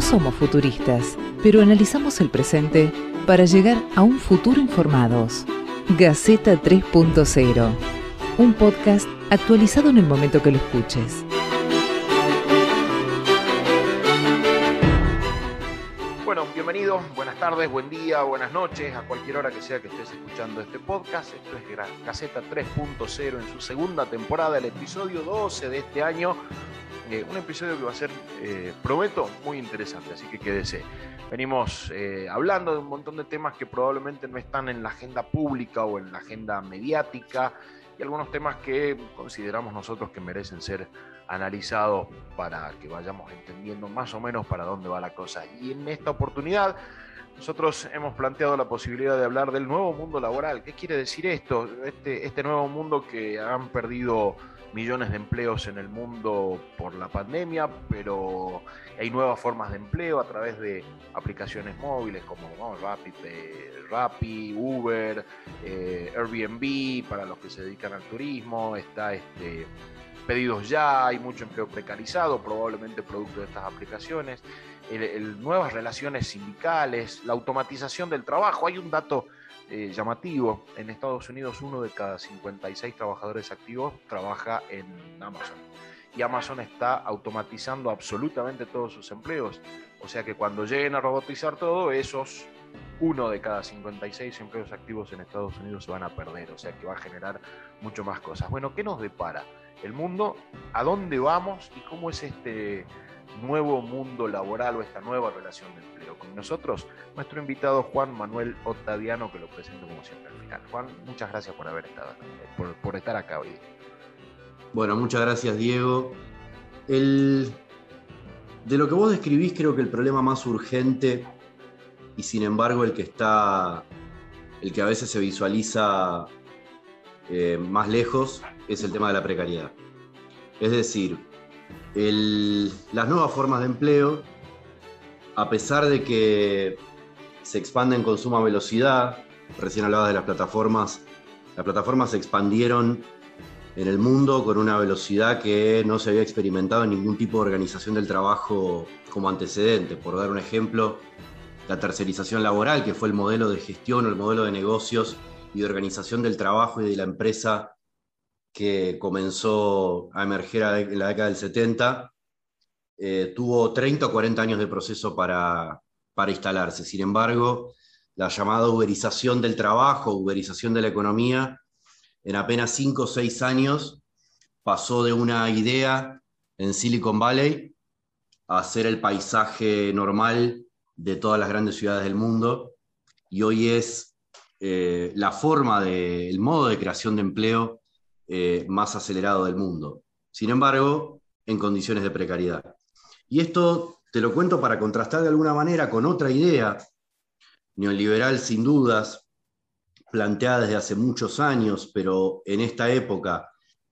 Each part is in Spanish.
No somos futuristas, pero analizamos el presente para llegar a un futuro informados. Gaceta 3.0, un podcast actualizado en el momento que lo escuches. Bueno, bienvenidos, buenas tardes, buen día, buenas noches, a cualquier hora que sea que estés escuchando este podcast. Esto es Gaceta 3.0 en su segunda temporada, el episodio 12 de este año. Eh, un episodio que va a ser, eh, prometo, muy interesante, así que quédese. Venimos eh, hablando de un montón de temas que probablemente no están en la agenda pública o en la agenda mediática y algunos temas que consideramos nosotros que merecen ser analizados para que vayamos entendiendo más o menos para dónde va la cosa. Y en esta oportunidad nosotros hemos planteado la posibilidad de hablar del nuevo mundo laboral. ¿Qué quiere decir esto? Este, este nuevo mundo que han perdido millones de empleos en el mundo por la pandemia, pero hay nuevas formas de empleo a través de aplicaciones móviles como Rappi, Uber, eh, Airbnb para los que se dedican al turismo, está este, pedidos ya, hay mucho empleo precarizado, probablemente producto de estas aplicaciones, nuevas relaciones sindicales, la automatización del trabajo. Hay un dato eh, llamativo. En Estados Unidos, uno de cada 56 trabajadores activos trabaja en Amazon. Y Amazon está automatizando absolutamente todos sus empleos. O sea que cuando lleguen a robotizar todo, esos uno de cada 56 empleos activos en Estados Unidos se van a perder. O sea que va a generar mucho más cosas. Bueno, ¿qué nos depara el mundo? ¿A dónde vamos? ¿Y cómo es este nuevo mundo laboral o esta nueva relación de empleo. Con nosotros, nuestro invitado Juan Manuel Octaviano, que lo presento como siempre al final. Juan, muchas gracias por haber estado, por, estar acá hoy. Bueno, muchas gracias, Diego. El, de lo que vos describís, creo que el problema más urgente y sin embargo el que está, el que a veces se visualiza eh, más lejos, es el tema de la precariedad. Es decir, las nuevas formas de empleo, a pesar de que se expanden con suma velocidad, recién hablaba de las plataformas, las plataformas se expandieron en el mundo con una velocidad que no se había experimentado en ningún tipo de organización del trabajo como antecedente. Por dar un ejemplo, la tercerización laboral, que fue el modelo de gestión o el modelo de negocios y de organización del trabajo y de la empresa que comenzó a emerger en la década del 70, eh, tuvo 30 o 40 años de proceso para, para instalarse. Sin embargo, la llamada uberización del trabajo, uberización de la economía, en apenas 5 o 6 años pasó de una idea en Silicon Valley a ser el paisaje normal de todas las grandes ciudades del mundo y hoy es eh, la forma, de, el modo de creación de empleo eh, más acelerado del mundo. Sin embargo, en condiciones de precariedad. Y esto te lo cuento para contrastar de alguna manera con otra idea neoliberal sin dudas, planteada desde hace muchos años, pero en esta época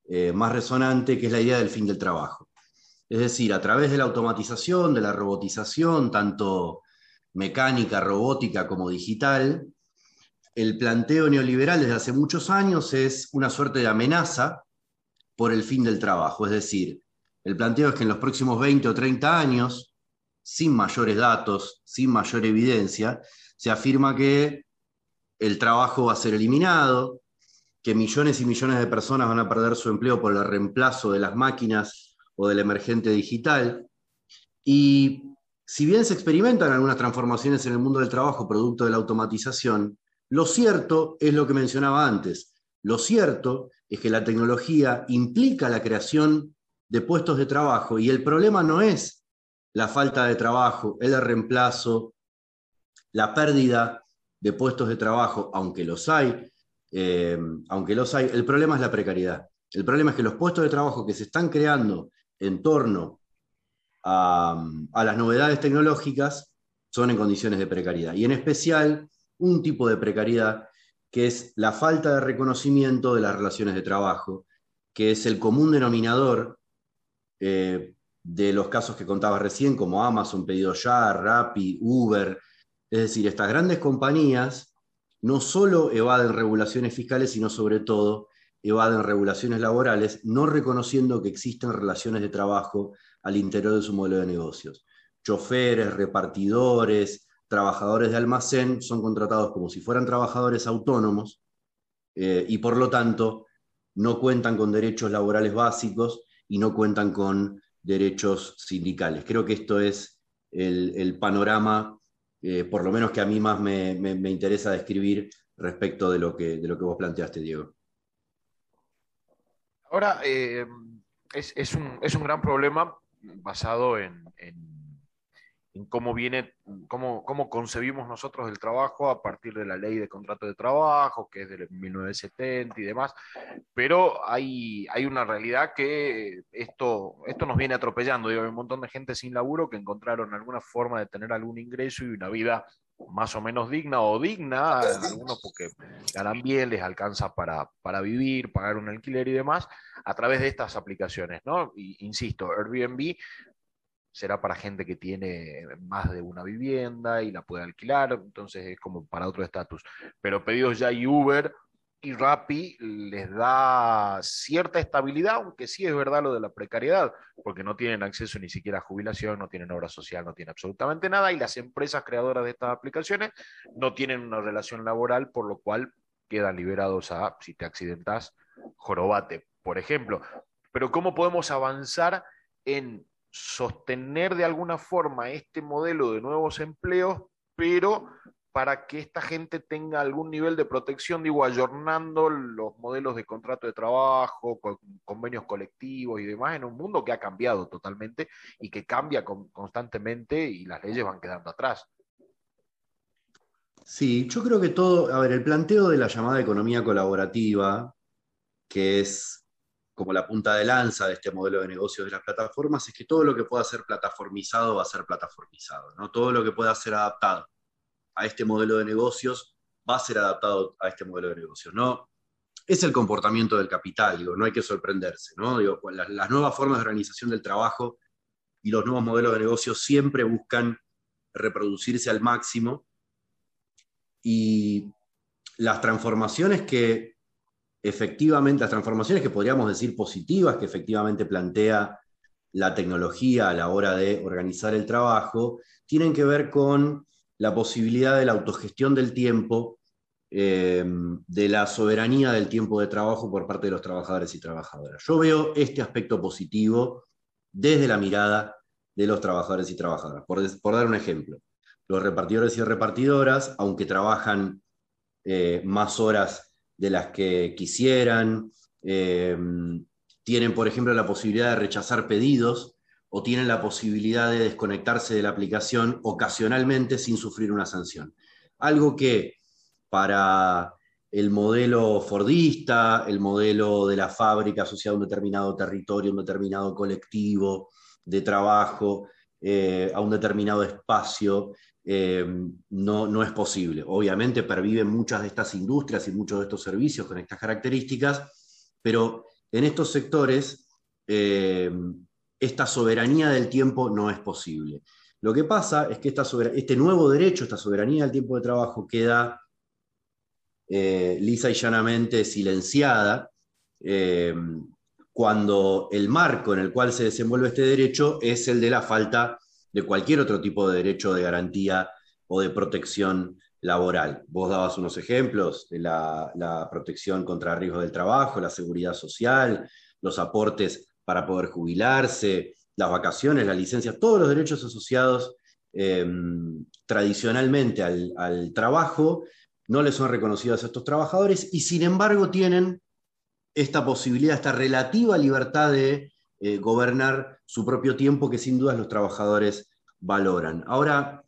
eh, más resonante, que es la idea del fin del trabajo. Es decir, a través de la automatización, de la robotización, tanto mecánica, robótica como digital, el planteo neoliberal desde hace muchos años es una suerte de amenaza por el fin del trabajo. Es decir, el planteo es que en los próximos 20 o 30 años, sin mayores datos, sin mayor evidencia, se afirma que el trabajo va a ser eliminado, que millones y millones de personas van a perder su empleo por el reemplazo de las máquinas o del emergente digital. Y si bien se experimentan algunas transformaciones en el mundo del trabajo producto de la automatización, lo cierto es lo que mencionaba antes. Lo cierto es que la tecnología implica la creación de puestos de trabajo y el problema no es la falta de trabajo, el reemplazo, la pérdida de puestos de trabajo, aunque los hay, eh, aunque los hay, el problema es la precariedad. El problema es que los puestos de trabajo que se están creando en torno a, a las novedades tecnológicas son en condiciones de precariedad. Y en especial un tipo de precariedad que es la falta de reconocimiento de las relaciones de trabajo, que es el común denominador eh, de los casos que contaba recién, como Amazon, Pedido Ya, Rappi, Uber. Es decir, estas grandes compañías no solo evaden regulaciones fiscales, sino sobre todo evaden regulaciones laborales, no reconociendo que existen relaciones de trabajo al interior de su modelo de negocios. choferes, repartidores, trabajadores de almacén son contratados como si fueran trabajadores autónomos eh, y por lo tanto no cuentan con derechos laborales básicos y no cuentan con derechos sindicales. Creo que esto es el, panorama, eh, por lo menos que a mí más me, interesa describir respecto de lo, que, de lo que vos planteaste, Diego. Ahora, eh, es, un, es, un, gran problema basado en cómo viene, cómo, cómo, concebimos nosotros el trabajo a partir de la ley de contrato de trabajo, que es de 1970 y demás, pero hay, hay una realidad que esto, esto nos viene atropellando. Digo, hay un montón de gente sin laburo que encontraron alguna forma de tener algún ingreso y una vida más o menos digna o digna, algunos porque ganan bien, les alcanza para, para vivir, pagar un alquiler y demás, a través de estas aplicaciones, ¿no? Y, insisto, Airbnb será para gente que tiene más de una vivienda y la puede alquilar, entonces es como para otro estatus. Pero pedidos ya y Uber y Rappi les da cierta estabilidad, aunque sí es verdad lo de la precariedad, porque no tienen acceso ni siquiera a jubilación, no tienen obra social, no tienen absolutamente nada, y las empresas creadoras de estas aplicaciones no tienen una relación laboral, por lo cual quedan liberados a, si te accidentas, jorobate, por ejemplo. Pero ¿cómo podemos avanzar en sostener de alguna forma este modelo de nuevos empleos, pero para que esta gente tenga algún nivel de protección, digo, ayornando los modelos de contrato de trabajo, convenios colectivos y demás, en un mundo que ha cambiado totalmente y que cambia constantemente y las leyes van quedando atrás. Sí, yo creo que todo, a ver, el planteo de la llamada economía colaborativa, que es como la punta de lanza de este modelo de negocios de las plataformas es que todo lo que pueda ser plataformizado va a ser plataformizado, ¿no? Todo lo que pueda ser adaptado a este modelo de negocios va a ser adaptado a este modelo de negocios, ¿no? Es el comportamiento del capital, digo, no hay que sorprenderse, ¿no? Digo, pues, las, las nuevas formas de organización del trabajo y los nuevos modelos de negocio siempre buscan reproducirse al máximo y las transformaciones que efectivamente, las transformaciones que podríamos decir positivas que efectivamente plantea la tecnología a la hora de organizar el trabajo, tienen que ver con la posibilidad de la autogestión del tiempo, eh, de la soberanía del tiempo de trabajo por parte de los trabajadores y trabajadoras. Yo veo este aspecto positivo desde la mirada de los trabajadores y trabajadoras. Por, dar un ejemplo, los repartidores y repartidoras, aunque trabajan eh, más horas de las que quisieran, eh, tienen, por ejemplo, la posibilidad de rechazar pedidos o tienen la posibilidad de desconectarse de la aplicación ocasionalmente sin sufrir una sanción. Algo que para el modelo fordista, el modelo de la fábrica asociado a un determinado territorio, un determinado colectivo de trabajo, eh, a un determinado espacio, eh, no, no, es posible. Obviamente perviven muchas de estas industrias y muchos de estos servicios con estas características, pero en estos sectores eh, esta soberanía del tiempo no es posible. Lo que pasa es que esta este nuevo derecho, esta soberanía del tiempo de trabajo queda eh, lisa y llanamente silenciada cuando el marco en el cual se desenvuelve este derecho es el de la falta de cualquier otro tipo de derecho de garantía o de protección laboral. Vos dabas unos ejemplos de la, protección contra riesgos del trabajo, la seguridad social, los aportes para poder jubilarse, las vacaciones, la licencia, todos los derechos asociados em, tradicionalmente al, al, trabajo no les son reconocidos a estos trabajadores y sin embargo tienen esta posibilidad, esta relativa libertad de eh, gobernar su propio tiempo que sin dudas los trabajadores valoran. Ahora,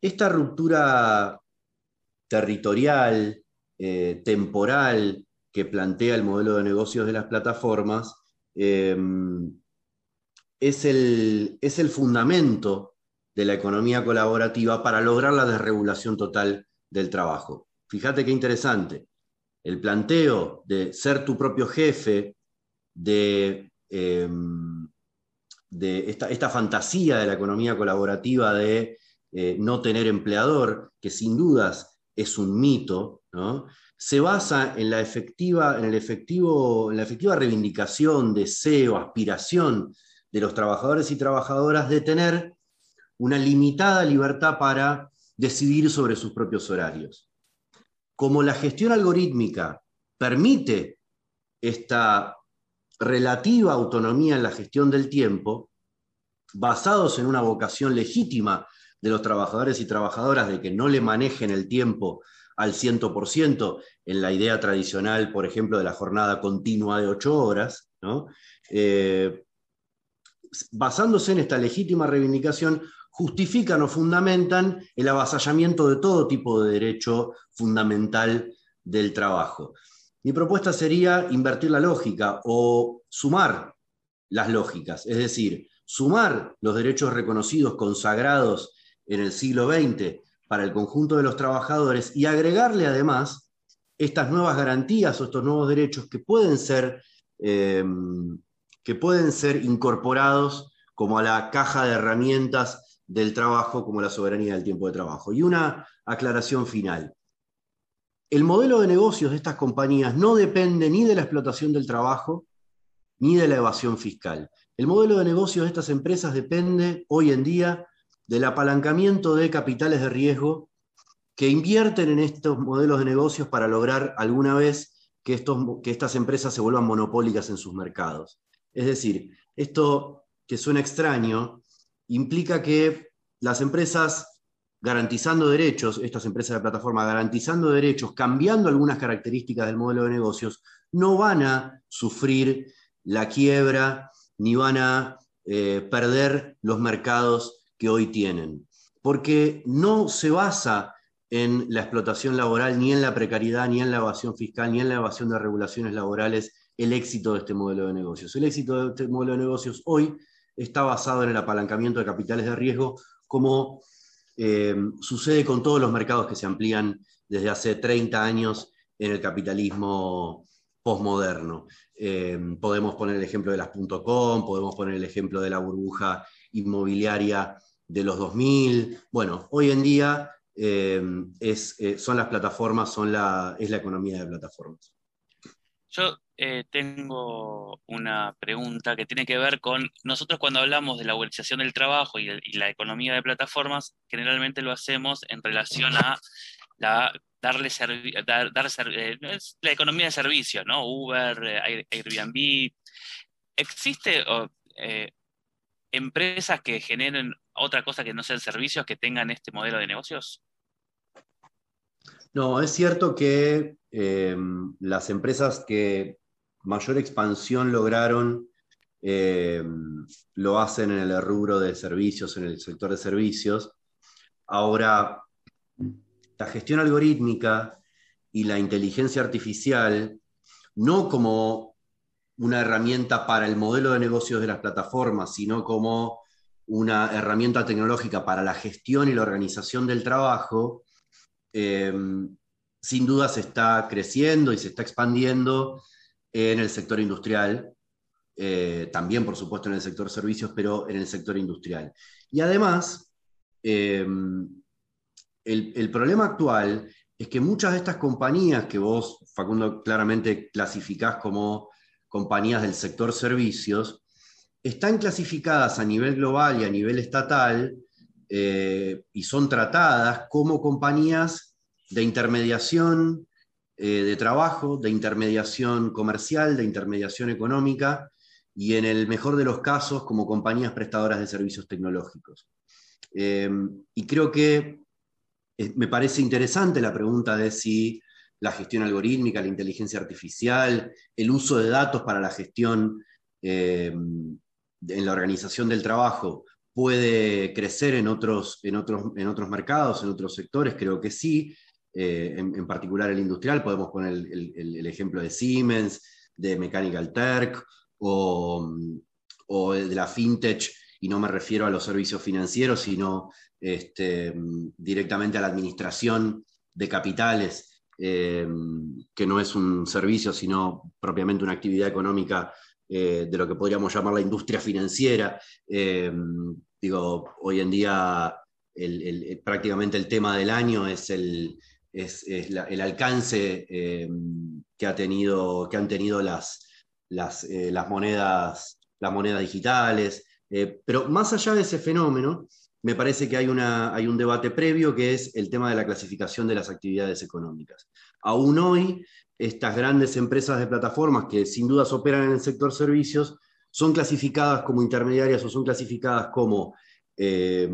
esta ruptura territorial, eh, temporal, que plantea el modelo de negocios de las plataformas, em, es, el, es el fundamento de la economía colaborativa para lograr la desregulación total del trabajo. Fíjate qué interesante. El planteo de ser tu propio jefe, de Em, de esta, fantasía de la economía colaborativa de eh, no tener empleador, que sin dudas es un mito, se basa en la, efectiva, en, el efectivo, en la efectiva reivindicación, deseo, aspiración de los trabajadores y trabajadoras de tener una limitada libertad para decidir sobre sus propios horarios. Como la gestión algorítmica permite esta relativa autonomía en la gestión del tiempo, basados en una vocación legítima de los trabajadores y trabajadoras de que no le manejen el tiempo al 100% en la idea tradicional, por ejemplo, de la jornada continua de ocho horas, eh, basándose en esta legítima reivindicación, justifican o fundamentan el avasallamiento de todo tipo de derecho fundamental del trabajo. Mi propuesta sería invertir la lógica o sumar las lógicas, es decir, sumar los derechos reconocidos, consagrados en el siglo XX para el conjunto de los trabajadores y agregarle además estas nuevas garantías o estos nuevos derechos que pueden ser, eh, que pueden ser incorporados como a la caja de herramientas del trabajo, como la soberanía del tiempo de trabajo. Y una aclaración final. El modelo de negocios de estas compañías no depende ni de la explotación del trabajo ni de la evasión fiscal. El modelo de negocios de estas empresas depende hoy en día del apalancamiento de capitales de riesgo que invierten en estos modelos de negocios para lograr alguna vez que, estos, que estas empresas se vuelvan monopólicas en sus mercados. Es decir, esto que suena extraño implica que las empresas garantizando derechos, estas empresas de plataforma garantizando derechos, cambiando algunas características del modelo de negocios, no van a sufrir la quiebra ni van a eh, perder los mercados que hoy tienen, porque no se basa en la explotación laboral, ni en la precariedad, ni en la evasión fiscal, ni en la evasión de regulaciones laborales, el éxito de este modelo de negocios. El éxito de este modelo de negocios hoy está basado en el apalancamiento de capitales de riesgo, como eh, sucede con todos los mercados que se amplían desde hace 30 años en el capitalismo postmoderno. Eh, podemos poner el ejemplo de las .com, podemos poner el ejemplo de la burbuja inmobiliaria de los 2000. Bueno, hoy en día eh, eh, son las plataformas, son la, es la economía de plataformas. Yo eh, tengo una pregunta que tiene que ver con, nosotros cuando hablamos de la uberización del trabajo y, la economía de plataformas, generalmente lo hacemos en relación a la, darle dar, la economía de servicios, ¿no? Uber, Airbnb. ¿Existe empresas que generen otra cosa que no sean servicios que tengan este modelo de negocios? No, es cierto que eh, las empresas que mayor expansión lograron eh, lo hacen en el rubro de servicios, en el sector de servicios. Ahora, la gestión algorítmica y la inteligencia artificial, no como una herramienta para el modelo de negocios de las plataformas, sino como una herramienta tecnológica para la gestión y la organización del trabajo, eh, sin duda se está creciendo y se está expandiendo en el sector industrial, eh, también por supuesto en el sector servicios, pero en el sector industrial. Y además, eh, el, el problema actual es que muchas de estas compañías que vos, Facundo, claramente clasificás como compañías del sector servicios, están clasificadas a nivel global y a nivel estatal eh, y son tratadas como compañías de intermediación eh, de trabajo, de intermediación comercial, de intermediación económica y en el mejor de los casos como compañías prestadoras de servicios tecnológicos. Eh, y creo que me parece interesante la pregunta de si la gestión algorítmica, la inteligencia artificial, el uso de datos para la gestión en la organización del trabajo puede crecer en otros, en otros, en otros mercados, en otros sectores, creo que sí, eh, en, particular el industrial, podemos poner el, ejemplo de Siemens, de Mechanical Turk o, o, de la FinTech, y no me refiero a los servicios financieros, sino este, directamente a la administración de capitales, eh, que no es un servicio, sino propiamente una actividad económica eh, de lo que podríamos llamar la industria financiera. Eh, digo, hoy en día prácticamente el tema del año es el, el alcance eh, que, ha tenido, que han tenido las, las, monedas, las monedas digitales. pero más allá de ese fenómeno, me parece que hay, una, hay un debate previo que es el tema de la clasificación de las actividades económicas. Aún hoy, estas grandes empresas de plataformas que sin dudas operan en el sector servicios son clasificadas como intermediarias o son clasificadas como, eh,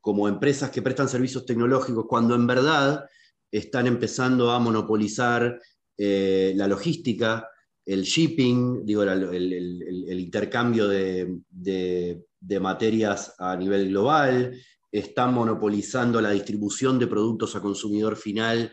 como empresas que prestan servicios tecnológicos cuando en verdad están empezando a monopolizar eh, la logística, el shipping, digo, el, intercambio de, materias a nivel global, están monopolizando la distribución de productos a consumidor final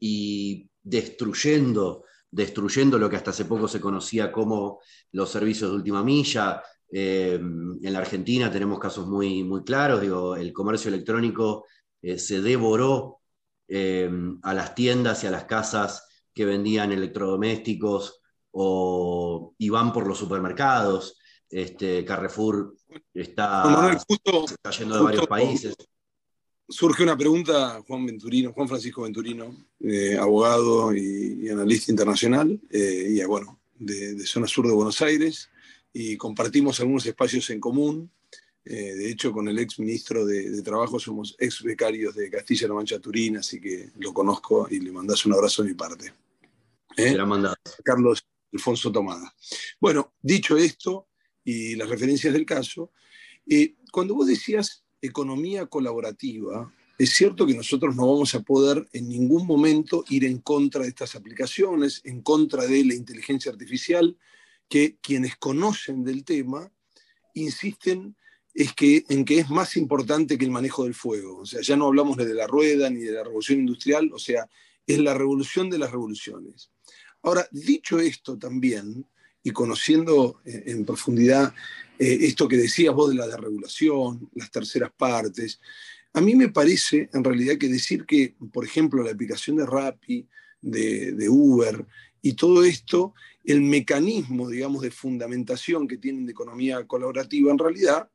y destruyendo, destruyendo lo que hasta hace poco se conocía como los servicios de última milla. Eh, en la Argentina tenemos casos muy, muy claros, digo, el comercio electrónico eh, se devoró eh, a las tiendas y a las casas que vendían electrodomésticos o iban por los supermercados. Este, Carrefour está, yendo de varios países. Surge una pregunta, Juan Venturino, Juan Francisco Venturino, eh, abogado y, analista internacional, eh, y bueno, de, zona sur de Buenos Aires, y compartimos algunos espacios en común. Eh, de hecho, con el ex ministro de, Trabajo somos ex becarios de Castilla-La Mancha Turín, así que lo conozco y le mandas un abrazo de mi parte. ¿Eh? Carlos Alfonso Tomada. Bueno, dicho esto y las referencias del caso, eh, cuando vos decías economía colaborativa, es cierto que nosotros no vamos a poder en ningún momento ir en contra de estas aplicaciones, en contra de la inteligencia artificial, que quienes conocen del tema insisten es que, en que es más importante que el manejo del fuego. O sea, ya no hablamos de la rueda ni de la revolución industrial, o sea, es la revolución de las revoluciones. Ahora, dicho esto también, y conociendo eh, en profundidad eh, esto que decías vos de la desregulación, las terceras partes, a mí me parece en realidad que decir que, por ejemplo, la aplicación de Rappi, de, de Uber y todo esto, el mecanismo, digamos, de fundamentación que tienen de economía colaborativa, en realidad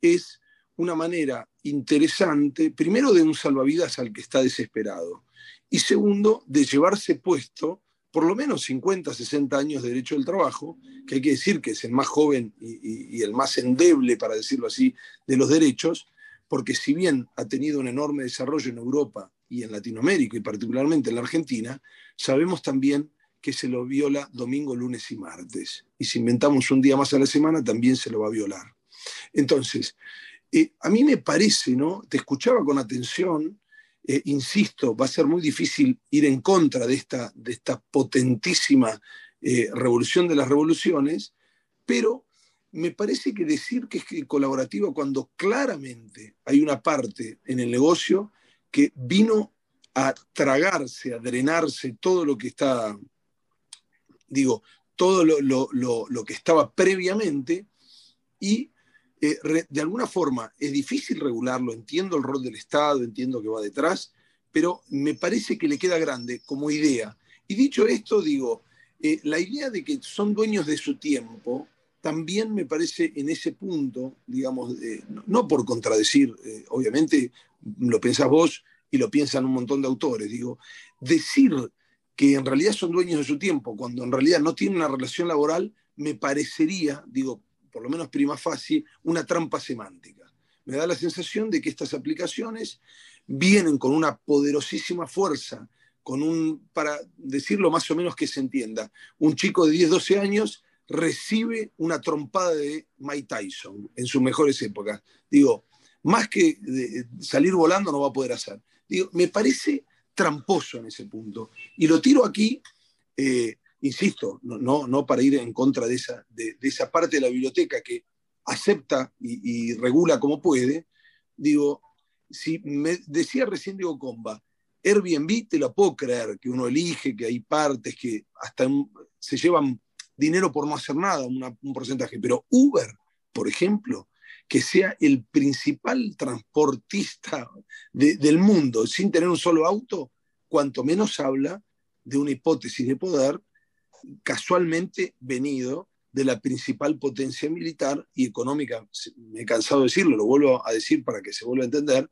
es una manera interesante, primero, de un salvavidas al que está desesperado, y segundo, de llevarse puesto por lo menos 50, 60 años de derecho del trabajo, que hay que decir que es el más joven y, el más endeble, para decirlo así, de los derechos, porque si bien ha tenido un enorme desarrollo en Europa y en Latinoamérica, y particularmente en la Argentina, sabemos también que se lo viola domingo, lunes y martes. Y si inventamos un día más a la semana, también se lo va a violar. Entonces, eh, a mí me parece, ¿no? Te escuchaba con atención, eh, insisto, va a ser muy difícil ir en contra de esta, de esta potentísima eh, revolución de las revoluciones, pero me parece que decir que es colaborativa cuando claramente hay una parte en el negocio que vino a tragarse, a drenarse todo lo que está, digo, todo lo, lo que estaba previamente y eh, de alguna forma es difícil regularlo, entiendo el rol del Estado, entiendo que va detrás, pero me parece que le queda grande como idea. Y dicho esto, digo, eh, la idea de que son dueños de su tiempo, también me parece en ese punto, digamos, no, por contradecir, eh, obviamente lo pensás vos y lo piensan un montón de autores, digo, decir que en realidad son dueños de su tiempo, cuando en realidad no tienen una relación laboral, me parecería, digo, por lo menos prima facie, una trampa semántica. Me da la sensación de que estas aplicaciones vienen con una poderosísima fuerza, con un, para decirlo más o menos que se entienda, un chico de 10, 12 años recibe una trompada de Mike Tyson en sus mejores épocas. Digo, más que salir volando no va a poder hacer. Digo, me parece tramposo en ese punto. Y lo tiro aquí eh, insisto, no, no para ir en contra de esa, de, esa parte de la biblioteca que acepta y, regula como puede, digo, si me decía recién Diego Comba, Airbnb te lo puedo creer, que uno elige, que hay partes que hasta se llevan dinero por no hacer nada, un porcentaje, pero Uber, por ejemplo, que sea el principal transportista del mundo sin tener un solo auto, cuanto menos habla de una hipótesis de poder casualmente venido de la principal potencia militar y económica, me he cansado de decirlo, lo vuelvo a decir para que se vuelva a entender,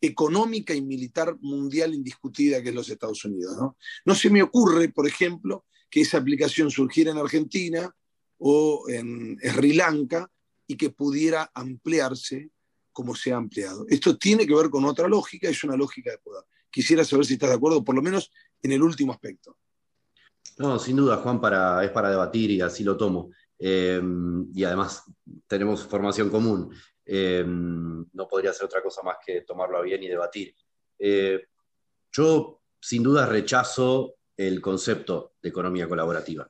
económica y militar mundial indiscutida que es los Estados Unidos. ¿no? no se me ocurre, por ejemplo, que esa aplicación surgiera en Argentina o en Sri Lanka y que pudiera ampliarse como se ha ampliado. Esto tiene que ver con otra lógica, es una lógica de poder. Quisiera saber si estás de acuerdo, por lo menos en el último aspecto. No, sin duda, Juan, para, es para debatir y así lo tomo. Eh, y además tenemos formación común. Eh, no podría ser otra cosa más que tomarlo a bien y debatir. Eh, yo, sin duda, rechazo el concepto de economía colaborativa.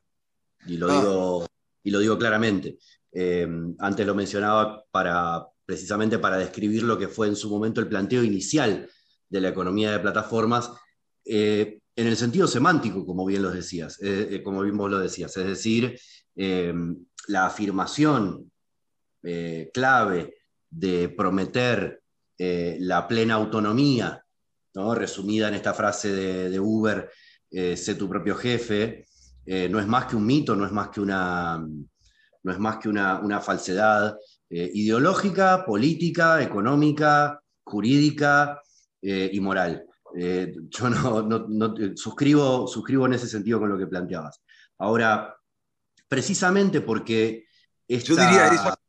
Y lo, ah. digo, y lo digo claramente. antes lo mencionaba para, precisamente para describir lo que fue en su momento el planteo inicial de la economía de plataformas, eh, en el sentido semántico, como bien lo decías, eh, eh, como bien vos lo decías, es decir, la afirmación clave de prometer la plena autonomía, ¿no? resumida en esta frase de, Uber, sé tu propio jefe, no es más que un mito, no es más que una, no es más que una, falsedad, eh, ideológica, política, económica, jurídica eh, y moral. Eh, yo no, suscribo, suscribo en ese sentido con lo que planteabas. Ahora, precisamente porque... Yo diría esa,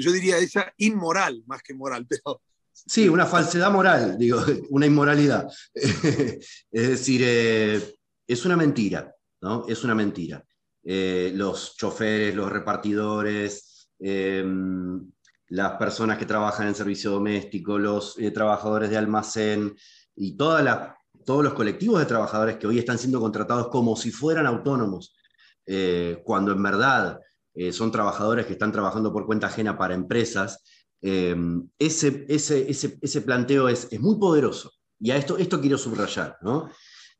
yo diría esa inmoral más que moral, pero... Sí, una falsedad moral, digo, una inmoralidad. es decir, es una mentira, ¿no? Es una mentira. los choferes, los repartidores, Em, las personas que trabajan en servicio doméstico, los eh, trabajadores de almacén y todos los colectivos de trabajadores que hoy están siendo contratados como si fueran autónomos, eh, cuando en verdad eh, son trabajadores que están trabajando por cuenta ajena para empresas, em, ese, ese, planteo es, muy poderoso. Y a esto, esto quiero subrayar, ¿no?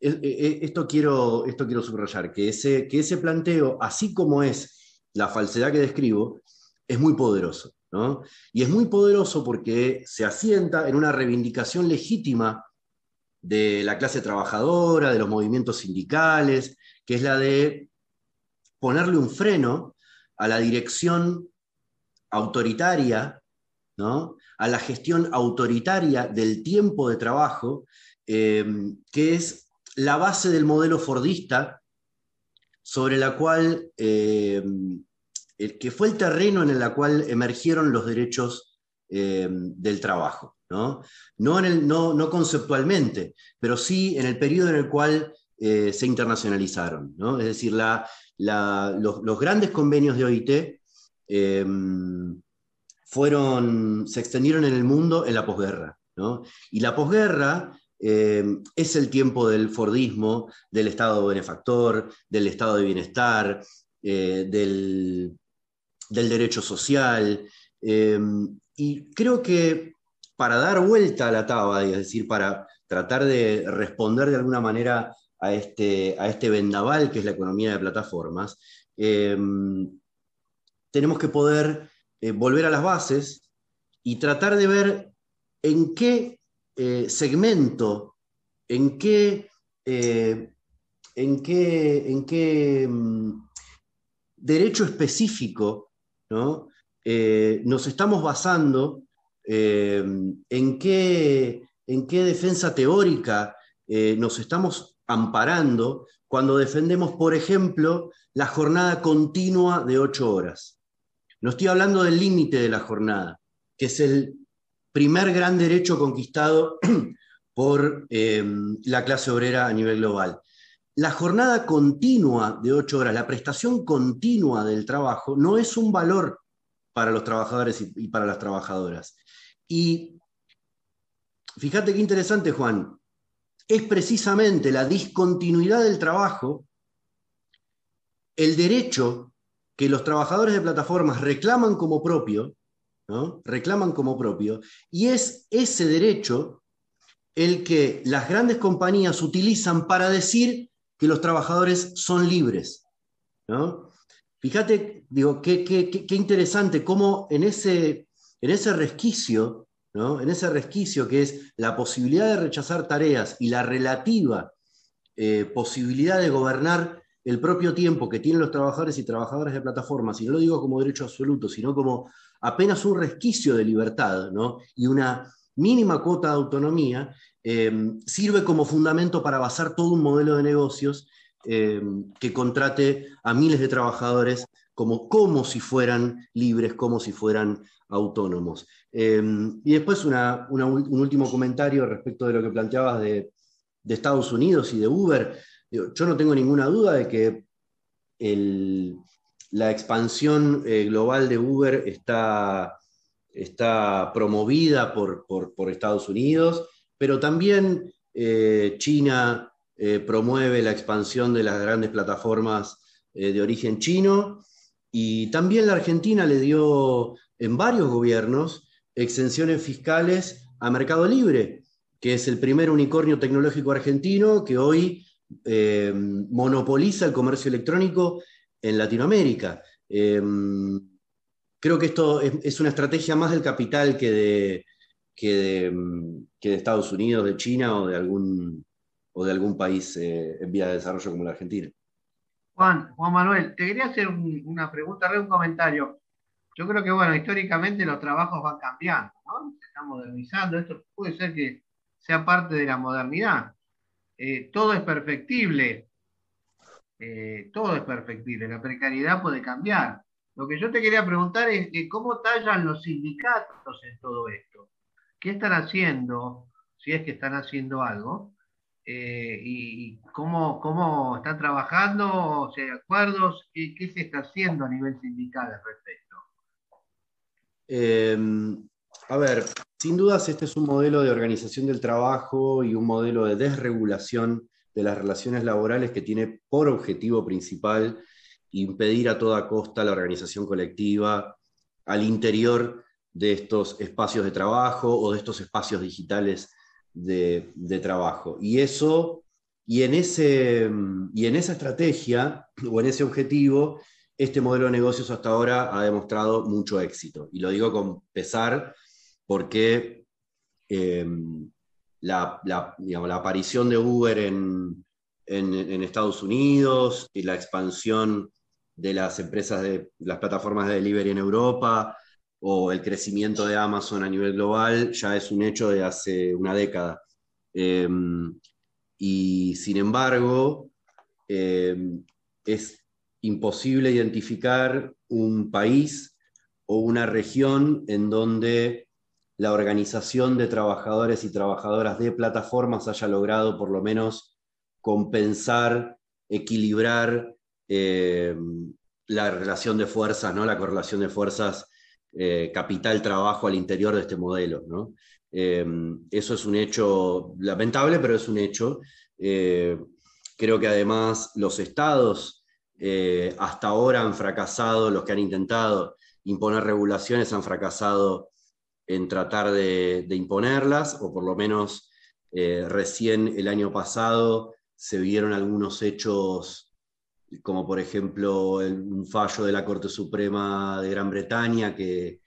Esto quiero, esto quiero subrayar, que ese, que ese planteo, así como es la falsedad que describo, es muy poderoso. ¿no? Y es muy poderoso porque se asienta en una reivindicación legítima de la clase trabajadora, de los movimientos sindicales, que es la de ponerle un freno a la dirección autoritaria, ¿no? a la gestión autoritaria del tiempo de trabajo, eh, que es la base del modelo fordista sobre la cual eh, el que fue el terreno en el cual emergieron los derechos eh, del trabajo. ¿No? No, en el, no, no, conceptualmente, pero sí en el periodo en el cual eh, se internacionalizaron. ¿no? Es decir, la, los, grandes convenios de OIT eh, fueron, se extendieron en el mundo en la posguerra. ¿no? Y la posguerra es el tiempo del Fordismo, del Estado benefactor, del Estado de bienestar, del, del derecho social. Em, y creo que para dar vuelta a la taba, es decir, para tratar de responder de alguna manera a este, a este vendaval que es la economía de plataformas, em, tenemos que poder eh, volver a las bases y tratar de ver en qué eh, segmento, en qué, eh, en qué, en qué mm, derecho específico eh, nos estamos basando eh, en, qué, en, qué, defensa teórica eh, nos estamos amparando cuando defendemos, por ejemplo, la jornada continua de ocho horas. No estoy hablando del límite de la jornada, que es el primer gran derecho conquistado por la clase obrera a nivel global la jornada continua de ocho horas, la prestación continua del trabajo, no es un valor para los trabajadores y, para las trabajadoras. Y fíjate qué interesante, Juan, es precisamente la discontinuidad del trabajo el derecho que los trabajadores de plataformas reclaman como propio, ¿no? reclaman como propio, y es ese derecho el que las grandes compañías utilizan para decir que los trabajadores son libres. ¿no? Fíjate, digo, qué, qué, interesante cómo en ese, en ese resquicio, ¿no? en ese resquicio que es la posibilidad de rechazar tareas y la relativa eh, posibilidad de gobernar el propio tiempo que tienen los trabajadores y trabajadoras de plataformas, y no lo digo como derecho absoluto, sino como apenas un resquicio de libertad ¿no? y una mínima cuota de autonomía, Em, sirve como fundamento para basar todo un modelo de negocios em, que contrate a miles de trabajadores como, como si fueran libres, como si fueran autónomos. Em, y después un último comentario respecto de lo que planteabas de, Estados Unidos y de Uber. Yo no tengo ninguna duda de que la expansión eh, global de Uber está, está promovida por, Estados Unidos, pero también eh, China eh, promueve la expansión de las grandes plataformas de origen chino y también la Argentina le dio en varios gobiernos exenciones fiscales a Mercado Libre, que es el primer unicornio tecnológico argentino que hoy eh, monopoliza el comercio electrónico en Latinoamérica. Em, creo que esto es, una estrategia más del capital que de, que de, Estados Unidos, de China o de algún, país eh, en vía de desarrollo como la Argentina. Juan, Juan Manuel, te quería hacer una pregunta, un comentario. Yo creo que, bueno, históricamente los trabajos van cambiando, ¿no? Se están modernizando. Esto puede ser que sea parte de la modernidad. Eh, todo es perfectible. Eh, todo es perfectible. La precariedad puede cambiar. Lo que yo te quería preguntar es cómo tallan los sindicatos en todo esto. ¿Qué están haciendo, si es que están haciendo algo? Eh, y cómo, cómo están trabajando, si hay acuerdos, ¿qué, qué se está haciendo a nivel sindical al respecto. Em, a ver, sin dudas este es un modelo de organización del trabajo y un modelo de desregulación de las relaciones laborales que tiene por objetivo principal impedir a toda costa la organización colectiva al interior de estos espacios de trabajo o de estos espacios digitales de, trabajo. Y eso, y en, ese, y en esa estrategia o en ese objetivo, este modelo de negocios hasta ahora ha demostrado mucho éxito. Y lo digo con pesar porque em, la, aparición de Uber en, Estados Unidos y la expansión de las empresas de las plataformas de delivery en Europa o el crecimiento de Amazon a nivel global ya es un hecho de hace una década. Em, y sin embargo, em, es imposible identificar un país o una región en donde la organización de trabajadores y trabajadoras de plataformas haya logrado por lo menos compensar, equilibrar eh, la relación de fuerzas, ¿no? la correlación de fuerzas eh, capital-trabajo al interior de este modelo. Eh, eso es un hecho lamentable, pero es un hecho. creo que además los estados eh, hasta ahora han fracasado, los que han intentado imponer regulaciones han fracasado en tratar de, imponerlas, o por lo menos eh, recién el año pasado se vieron algunos hechos, como por ejemplo un fallo de la Corte Suprema de Gran Bretaña que,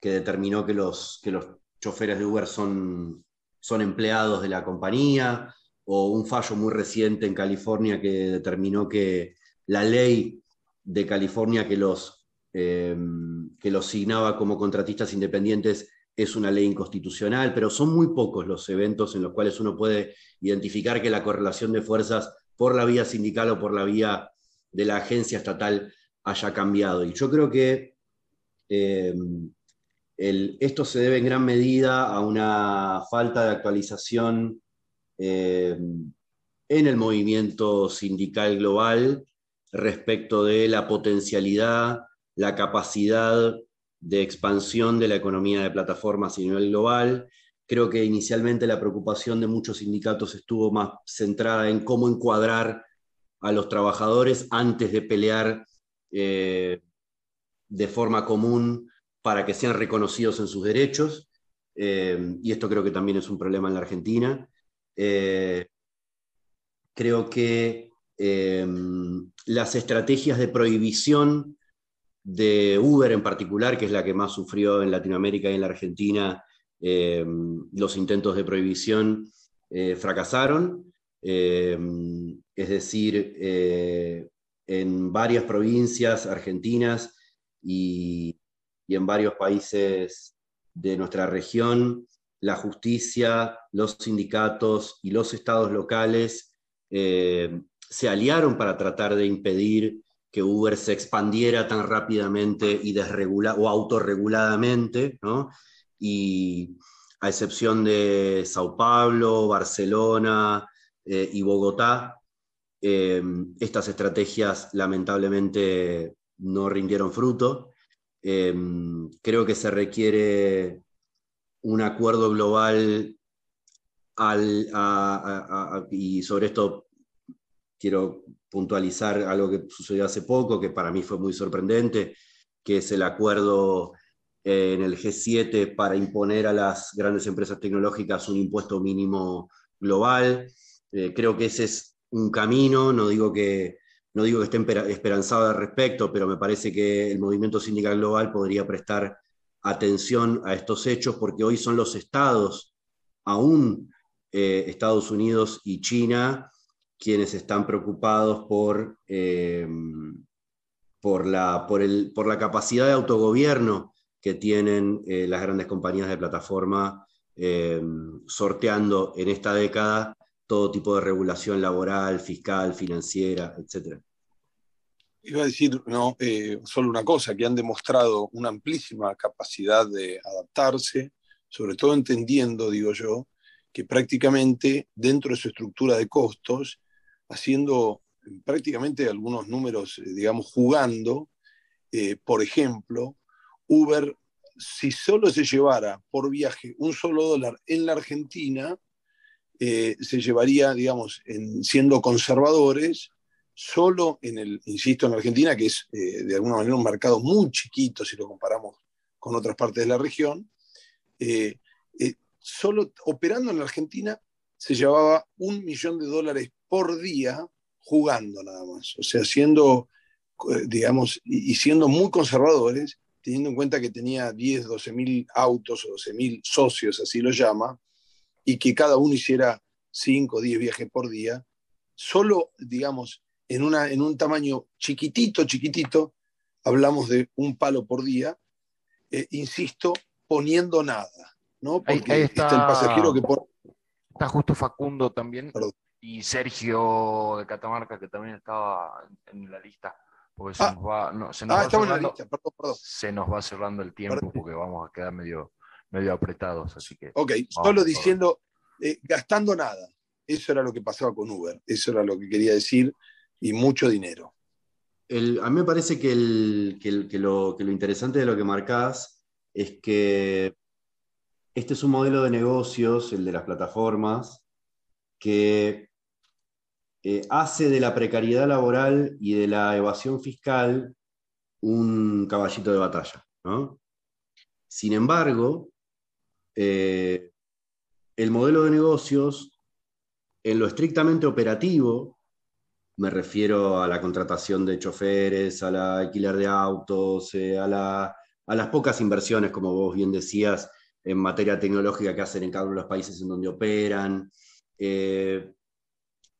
determinó que los, que los choferes de Uber son, son empleados de la compañía, o un fallo muy reciente en California que determinó que la ley de California que los, eh, que los signaba como contratistas independientes es una ley inconstitucional, pero son muy pocos los eventos en los cuales uno puede identificar que la correlación de fuerzas por la vía sindical o por la vía de la agencia estatal haya cambiado. Y yo creo que eh, esto se debe en gran medida a una falta de actualización eh, en el movimiento sindical global respecto de la potencialidad, la capacidad de expansión de la economía de plataformas a nivel global. Creo que inicialmente la preocupación de muchos sindicatos estuvo más centrada en cómo encuadrar a los trabajadores antes de pelear eh, de forma común para que sean reconocidos en sus derechos. Eh, y esto creo que también es un problema en la Argentina. Eh, creo que Em, las estrategias de prohibición de Uber en particular, que es la que más sufrió en Latinoamérica y en la Argentina, em, los intentos de prohibición eh, fracasaron. Em, es decir, eh, en varias provincias argentinas y, y en varios países de nuestra región, la justicia, los sindicatos y los estados locales se aliaron para tratar de impedir que Uber se expandiera tan rápidamente y desregula o autorreguladamente, ¿no? Y a excepción de Sao Paulo, Barcelona eh, y Bogotá, eh, estas estrategias lamentablemente no rindieron fruto. Eh, creo que se requiere un acuerdo global y sobre esto quiero puntualizar algo que sucedió hace poco, que para mí fue muy sorprendente, que es el acuerdo en el G7 para imponer a las grandes empresas tecnológicas un impuesto mínimo global. Eh, creo que ese es un camino, no digo que, no digo que esté esperanzado al respecto, pero me parece que el movimiento sindical global podría prestar atención a estos hechos porque hoy son los estados, aún eh, Estados Unidos y China, quienes están preocupados por, eh, por, la, por, el, por, la, capacidad de autogobierno que tienen eh, las grandes compañías de plataforma eh, sorteando en esta década todo tipo de regulación laboral, fiscal, financiera, etc. Iba a decir no, solo una cosa, que han demostrado una amplísima capacidad de adaptarse, sobre todo entendiendo, digo yo, que prácticamente dentro de su estructura de costos haciendo prácticamente algunos números, eh, digamos, jugando. Eh, por ejemplo, Uber, si solo se llevara por viaje un solo dólar en la Argentina, eh, se llevaría, digamos, en, siendo conservadores, solo en el, insisto, en la Argentina, que es de alguna manera un mercado muy chiquito si lo comparamos con otras partes de la región, solo operando en la Argentina se llevaba un millón de dólares por día jugando nada más. O sea, siendo, eh, digamos, y siendo muy conservadores, teniendo en cuenta que tenía 10, 12 mil autos o 12 mil socios, así lo llama, y que cada uno hiciera 5 o 10 viajes por día, solo, digamos, en, una, en un tamaño chiquitito, chiquitito, hablamos de un palo por día, eh, insisto, poniendo nada, ¿no? Porque ahí, está, el pasajero que Está justo Facundo también y Sergio de Catamarca, que también estaba en la lista. Porque se ah. nos va, no, se nos ah, va cerrando, perdón, perdón. Se nos va cerrando el tiempo porque vamos a quedar medio, medio apretados. Así que. Ok, solo diciendo, eh, gastando nada. Eso era lo que pasaba con Uber. Eso era lo que quería decir. Y mucho dinero. El, a mí me parece que, el, que, que, lo, que lo interesante de lo que marcás es que este es un modelo de negocios, el de las plataformas, que eh, hace de la precariedad laboral y de la evasión fiscal un caballito de batalla. Sin embargo, eh, el modelo de negocios, en lo estrictamente operativo, me refiero a la contratación de choferes, a la alquiler de autos, eh, a, a, las pocas inversiones, como vos bien decías, en materia tecnológica que hacen en cada uno de los países en donde operan,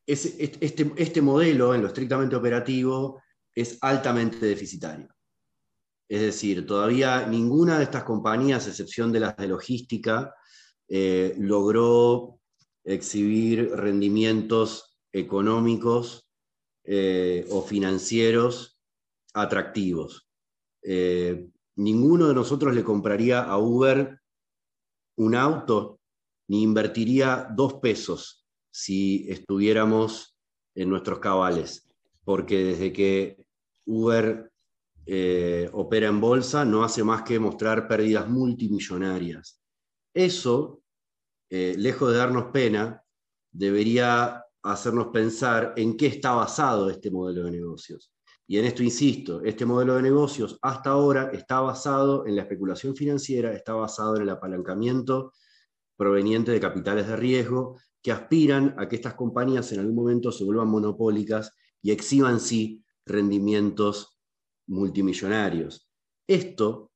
este, este modelo, en lo estrictamente operativo, es altamente deficitario. Es decir, todavía ninguna de estas compañías, a excepción de las de logística, eh, logró exhibir rendimientos económicos eh, o financieros atractivos. Eh, ninguno de nosotros le compraría a Uber un auto ni invertiría dos pesos si estuviéramos en nuestros cabales, porque desde que Uber eh, opera en bolsa no hace más que mostrar pérdidas multimillonarias. Eso, eh, lejos de darnos pena, debería hacernos pensar en qué está basado este modelo de negocios. Y en esto insisto, este modelo de negocios hasta ahora está basado en la especulación financiera, está basado en el apalancamiento proveniente de capitales de riesgo que aspiran a que estas compañías en algún momento se vuelvan monopólicas y exhiban sí rendimientos multimillonarios. Esto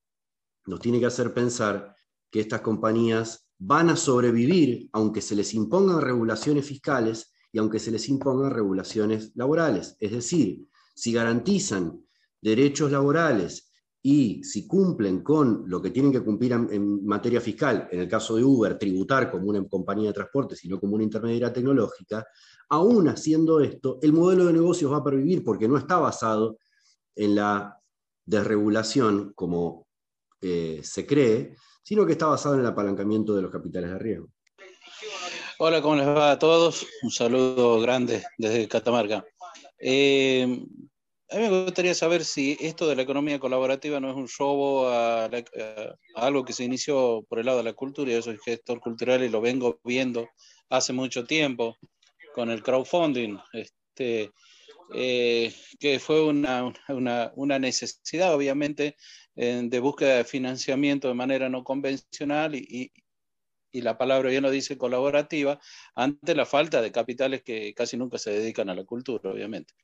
nos tiene que hacer pensar que estas compañías van a sobrevivir aunque se les impongan regulaciones fiscales y aunque se les impongan regulaciones laborales. Es decir, si garantizan derechos laborales y si cumplen con lo que tienen que cumplir en, materia fiscal, en el caso de Uber, tributar como una compañía de transporte, sino como una intermediaria tecnológica, aún haciendo esto, el modelo de negocios va a pervivir porque no está basado en la desregulación como eh, se cree, sino que está basado en el apalancamiento de los capitales de riesgo. Hola, ¿cómo les va a todos? Un saludo grande desde Catamarca. Eh, a mí me gustaría saber si esto de la economía colaborativa no es un robo a, algo que se inició por el lado de la cultura. Yo soy gestor cultural y lo vengo viendo hace mucho tiempo con el crowdfunding, este, eh, que fue una, una, necesidad, obviamente, de búsqueda de financiamiento de manera no convencional y, y la palabra bien lo dice colaborativa, ante la falta de capitales que casi nunca se dedican a la cultura, obviamente.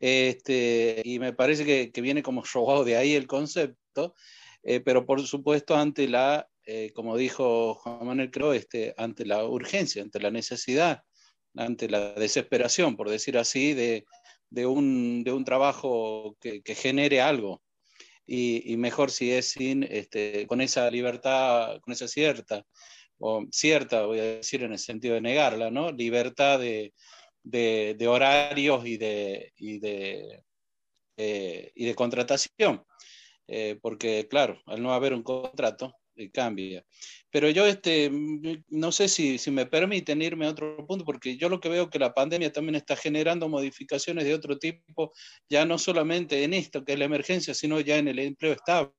Este, y me parece que, viene como robado de ahí el concepto, eh, pero por supuesto ante la, eh, como dijo Juan Manuel Creo, este, ante la urgencia, ante la necesidad, ante la desesperación, por decir así, de, de, un, de un, trabajo que, que genere algo. Y, y, mejor si es sin, este, con esa libertad, con esa cierta o cierta, voy a decir en el sentido de negarla, ¿no? Libertad de, de, horarios y de, y de, eh, y de contratación. Eh, porque, claro, al no haber un contrato, eh, cambia. Pero yo este, no sé si, si, me permiten irme a otro punto, porque yo lo que veo que la pandemia también está generando modificaciones de otro tipo, ya no solamente en esto, que es la emergencia, sino ya en el empleo estable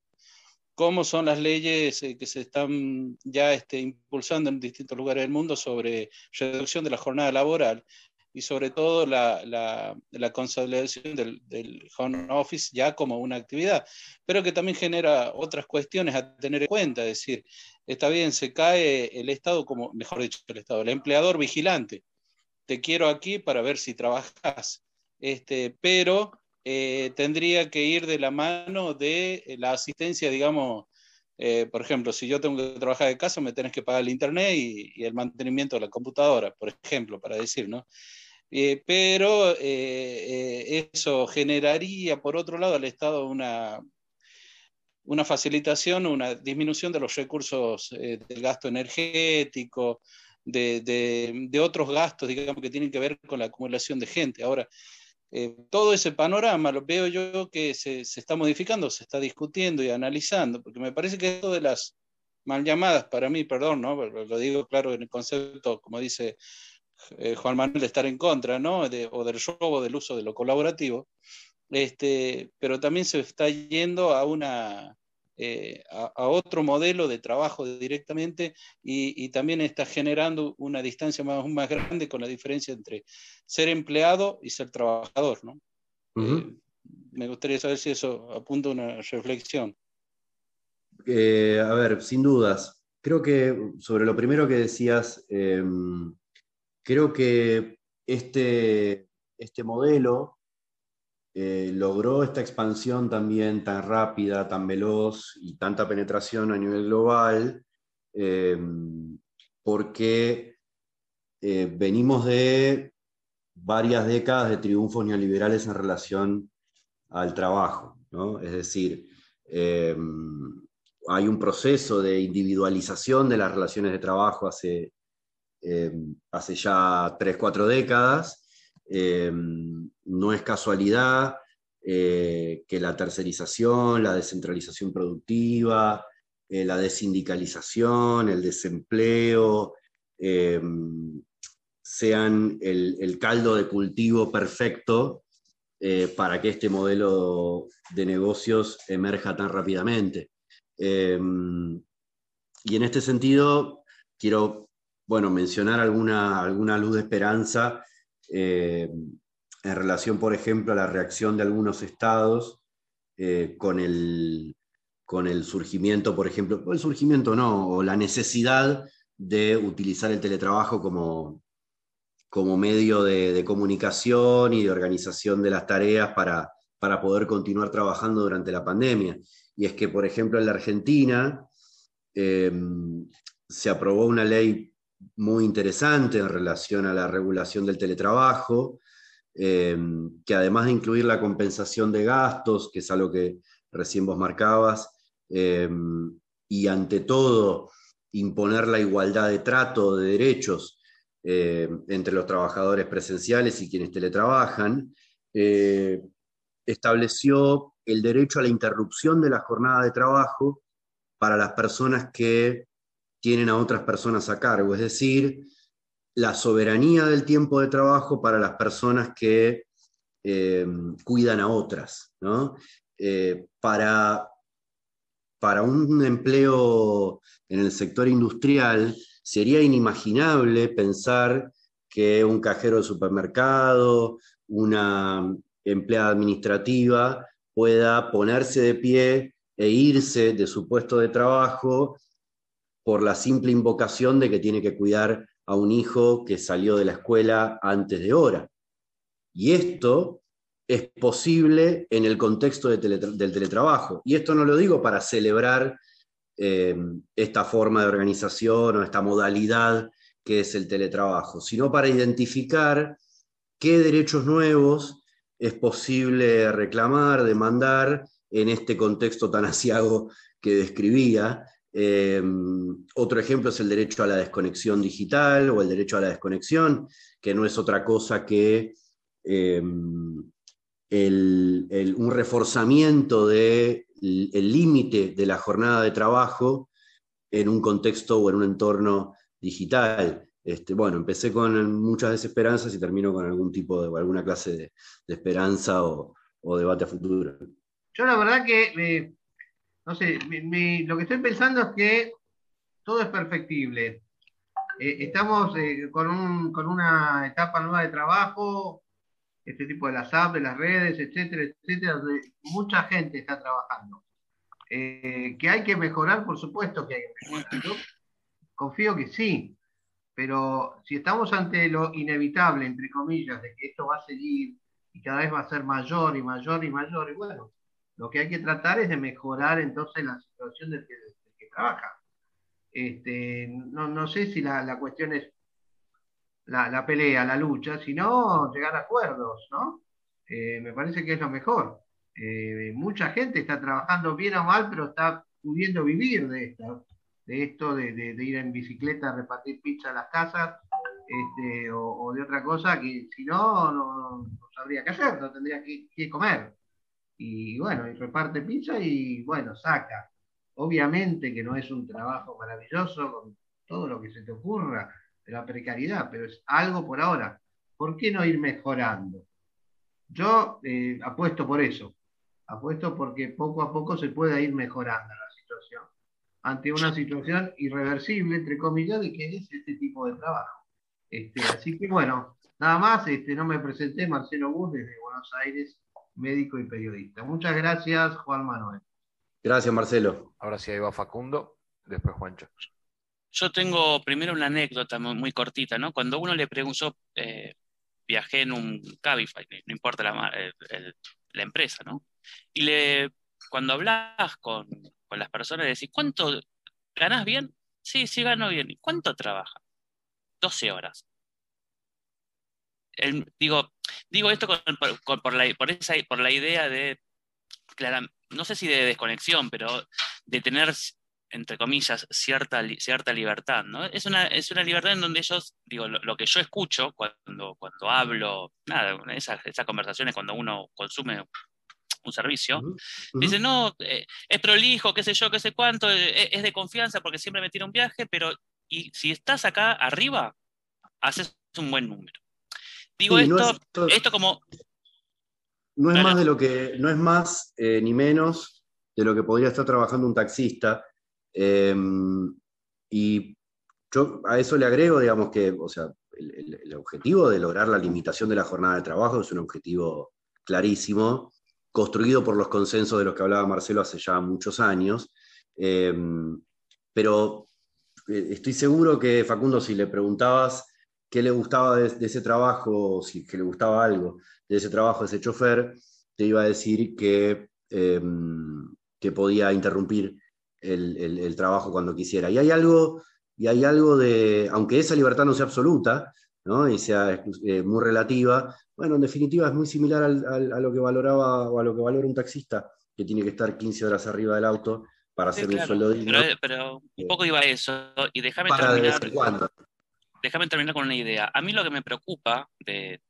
cómo son las leyes eh, que se están ya este, impulsando en distintos lugares del mundo sobre reducción de la jornada laboral y sobre todo la, la, consolidación del, del, home office ya como una actividad, pero que también genera otras cuestiones a tener en cuenta, es decir, está bien, se cae el Estado como, mejor dicho, el Estado, el empleador vigilante, te quiero aquí para ver si trabajas, este, pero eh, tendría que ir de la mano de eh, la asistencia, digamos, eh, por ejemplo, si yo tengo que trabajar de casa, me tenés que pagar el internet y, el mantenimiento de la computadora, por ejemplo, para decir, ¿no? pero eso generaría, por otro lado, al Estado una, una facilitación, una disminución de los recursos del gasto energético, de, de, de, otros gastos, digamos, que tienen que ver con la acumulación de gente. Ahora, eh, todo ese panorama lo veo yo que se, está modificando, se está discutiendo y analizando, porque me parece que esto de las mal llamadas, para mí, perdón, ¿no? lo digo claro en el concepto, como dice eh, Juan Manuel, de estar en contra, ¿no? o del robo, del uso de lo colaborativo, este, pero también se está yendo a una, eh, a, otro modelo de trabajo directamente y, también está generando una distancia más, más grande con la diferencia entre ser empleado y ser trabajador. ¿no? Eh, me gustaría saber si eso apunta a una reflexión. Eh, a ver, sin dudas. Creo que sobre lo primero que decías, creo que este, este modelo eh, logró esta expansión también tan rápida, tan veloz y tanta penetración a nivel global, eh, porque eh, venimos de varias décadas de triunfos neoliberales en relación al trabajo. Es decir, hay un proceso de individualización de las relaciones de trabajo hace, hace ya tres, cuatro décadas, eh, no es casualidad eh, que la tercerización, la descentralización productiva, eh, la desindicalización, el desempleo, sean el, caldo de cultivo perfecto para que este modelo de negocios emerja tan rápidamente. y en este sentido, quiero bueno, mencionar alguna, alguna luz de esperanza eh, en relación, por ejemplo, a la reacción de algunos estados eh, con, el, con el surgimiento, por ejemplo, el surgimiento no, o la necesidad de utilizar el teletrabajo como, como medio de, comunicación y de organización de las tareas para, para poder continuar trabajando durante la pandemia. Y es que, por ejemplo, en la Argentina eh, se aprobó una ley muy interesante en relación a la regulación del teletrabajo, eh, que además de incluir la compensación de gastos, que es algo que recién vos marcabas, eh, y ante todo imponer la igualdad de trato de derechos eh, entre los trabajadores presenciales y quienes teletrabajan, estableció el derecho a la interrupción de la jornada de trabajo para las personas que tienen a otras personas a cargo, es decir, la soberanía del tiempo de trabajo para las personas que eh, cuidan a otras. Eh, para, para un empleo en el sector industrial sería inimaginable pensar que un cajero de supermercado, una empleada administrativa pueda ponerse de pie e irse de su puesto de trabajo por la simple invocación de que tiene que cuidar a un hijo que salió de la escuela antes de hora. Y esto es posible en el contexto del teletrabajo. Y esto no lo digo para celebrar eh, esta forma de organización o esta modalidad que es el teletrabajo, sino para identificar qué derechos nuevos es posible reclamar, demandar en este contexto tan asiago que describía. Eh, otro ejemplo es el derecho a la desconexión digital o el derecho a la desconexión, que no es otra cosa que eh, un reforzamiento del límite de la jornada de trabajo en un contexto o en un entorno digital. Este, bueno, empecé con muchas desesperanzas y termino con algún tipo de, alguna clase de, esperanza o, debate a futuro. Yo la verdad que, no sé, lo que estoy pensando es que todo es perfectible. Eh, estamos eh, con, una etapa nueva de trabajo, este tipo de las apps, de las redes, etcétera, etcétera, donde mucha gente está trabajando. Eh, que hay que mejorar, por supuesto que hay que mejorar. Confío que sí, pero si estamos ante lo inevitable, entre comillas, de que esto va a seguir y cada vez va a ser mayor y mayor y mayor, y bueno, lo que hay que tratar es de mejorar entonces la situación del que, trabaja. Este, no, sé si la, cuestión es la, pelea, la lucha, sino llegar a acuerdos, ¿no? Eh, me parece que es lo mejor. Eh, mucha gente está trabajando bien o mal, pero está pudiendo vivir de esto de esto de, ir en bicicleta a repartir pizza a las casas este, o, de otra cosa que si no, no, sabría qué hacer, no tendría que, comer. Y bueno, y reparte pizza y bueno, saca. Obviamente que no es un trabajo maravilloso con todo lo que se te ocurra de la precariedad, pero es algo por ahora. ¿Por qué no ir mejorando? Yo eh, apuesto por eso. Apuesto porque poco a poco se puede ir mejorando la situación ante una situación irreversible, entre comillas, de que es este tipo de trabajo. Este, así que bueno, nada más, este, no me presenté, Marcelo Bus, desde Buenos Aires, médico y periodista. Muchas gracias, Juan Manuel. Gracias, Marcelo. Ahora sí, ahí va Facundo, después Juancho. Yo tengo primero una anécdota muy, cortita, ¿no? Cuando uno le preguntó, eh, viajé en un Cabify, no importa la, la empresa, ¿no? Y le, cuando hablas con, con las personas y decís, ¿cuánto ganas bien? Sí, sí gano bien. ¿Y cuánto trabaja? 12 horas. Digo, digo esto por, la, por, esa, por la idea de, no sé si de desconexión, pero de tener, entre comillas, cierta, cierta libertad. ¿no? Es, una, es una libertad en donde ellos, digo, lo, que yo escucho cuando, cuando hablo, nada, esas, esas conversaciones cuando uno consume un servicio, dice, no, eh, es prolijo, qué sé yo, qué sé cuánto, eh, es de confianza porque siempre me tira un viaje, pero y si estás acá arriba, haces un buen número. Digo esto, esto, como... No es más de lo que, no es más eh, ni menos de lo que podría estar trabajando un taxista. Em, y yo a eso le agrego, digamos que, o sea, el, objetivo de lograr la limitación de la jornada de trabajo es un objetivo clarísimo construido por los consensos de los que hablaba Marcelo hace ya muchos años. Eh, pero eh, estoy seguro que Facundo, si le preguntabas qué le gustaba de, ese trabajo, si que le gustaba algo de ese trabajo, de ese chofer, te iba a decir que, eh, que podía interrumpir el, trabajo cuando quisiera. Y hay algo, y hay algo de, aunque esa libertad no sea absoluta, y sea muy relativa, bueno, en definitiva es muy similar a lo que valoraba o a lo que valora un taxista, que tiene que estar 15 horas arriba del auto para hacer un sueldo digno. Pero, un eh, poco iba a eso, y déjame terminar. Déjame terminar con una idea. A mí lo que me preocupa de,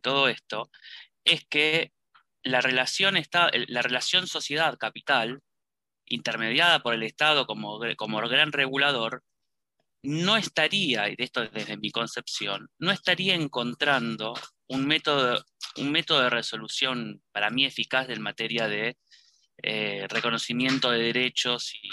todo esto es que la relación, está, la relación sociedad-capital, intermediada por el Estado como, como gran regulador, no estaría, y esto desde mi concepción, no estaría encontrando un método, un método de resolución para mí eficaz en materia de eh, reconocimiento de derechos y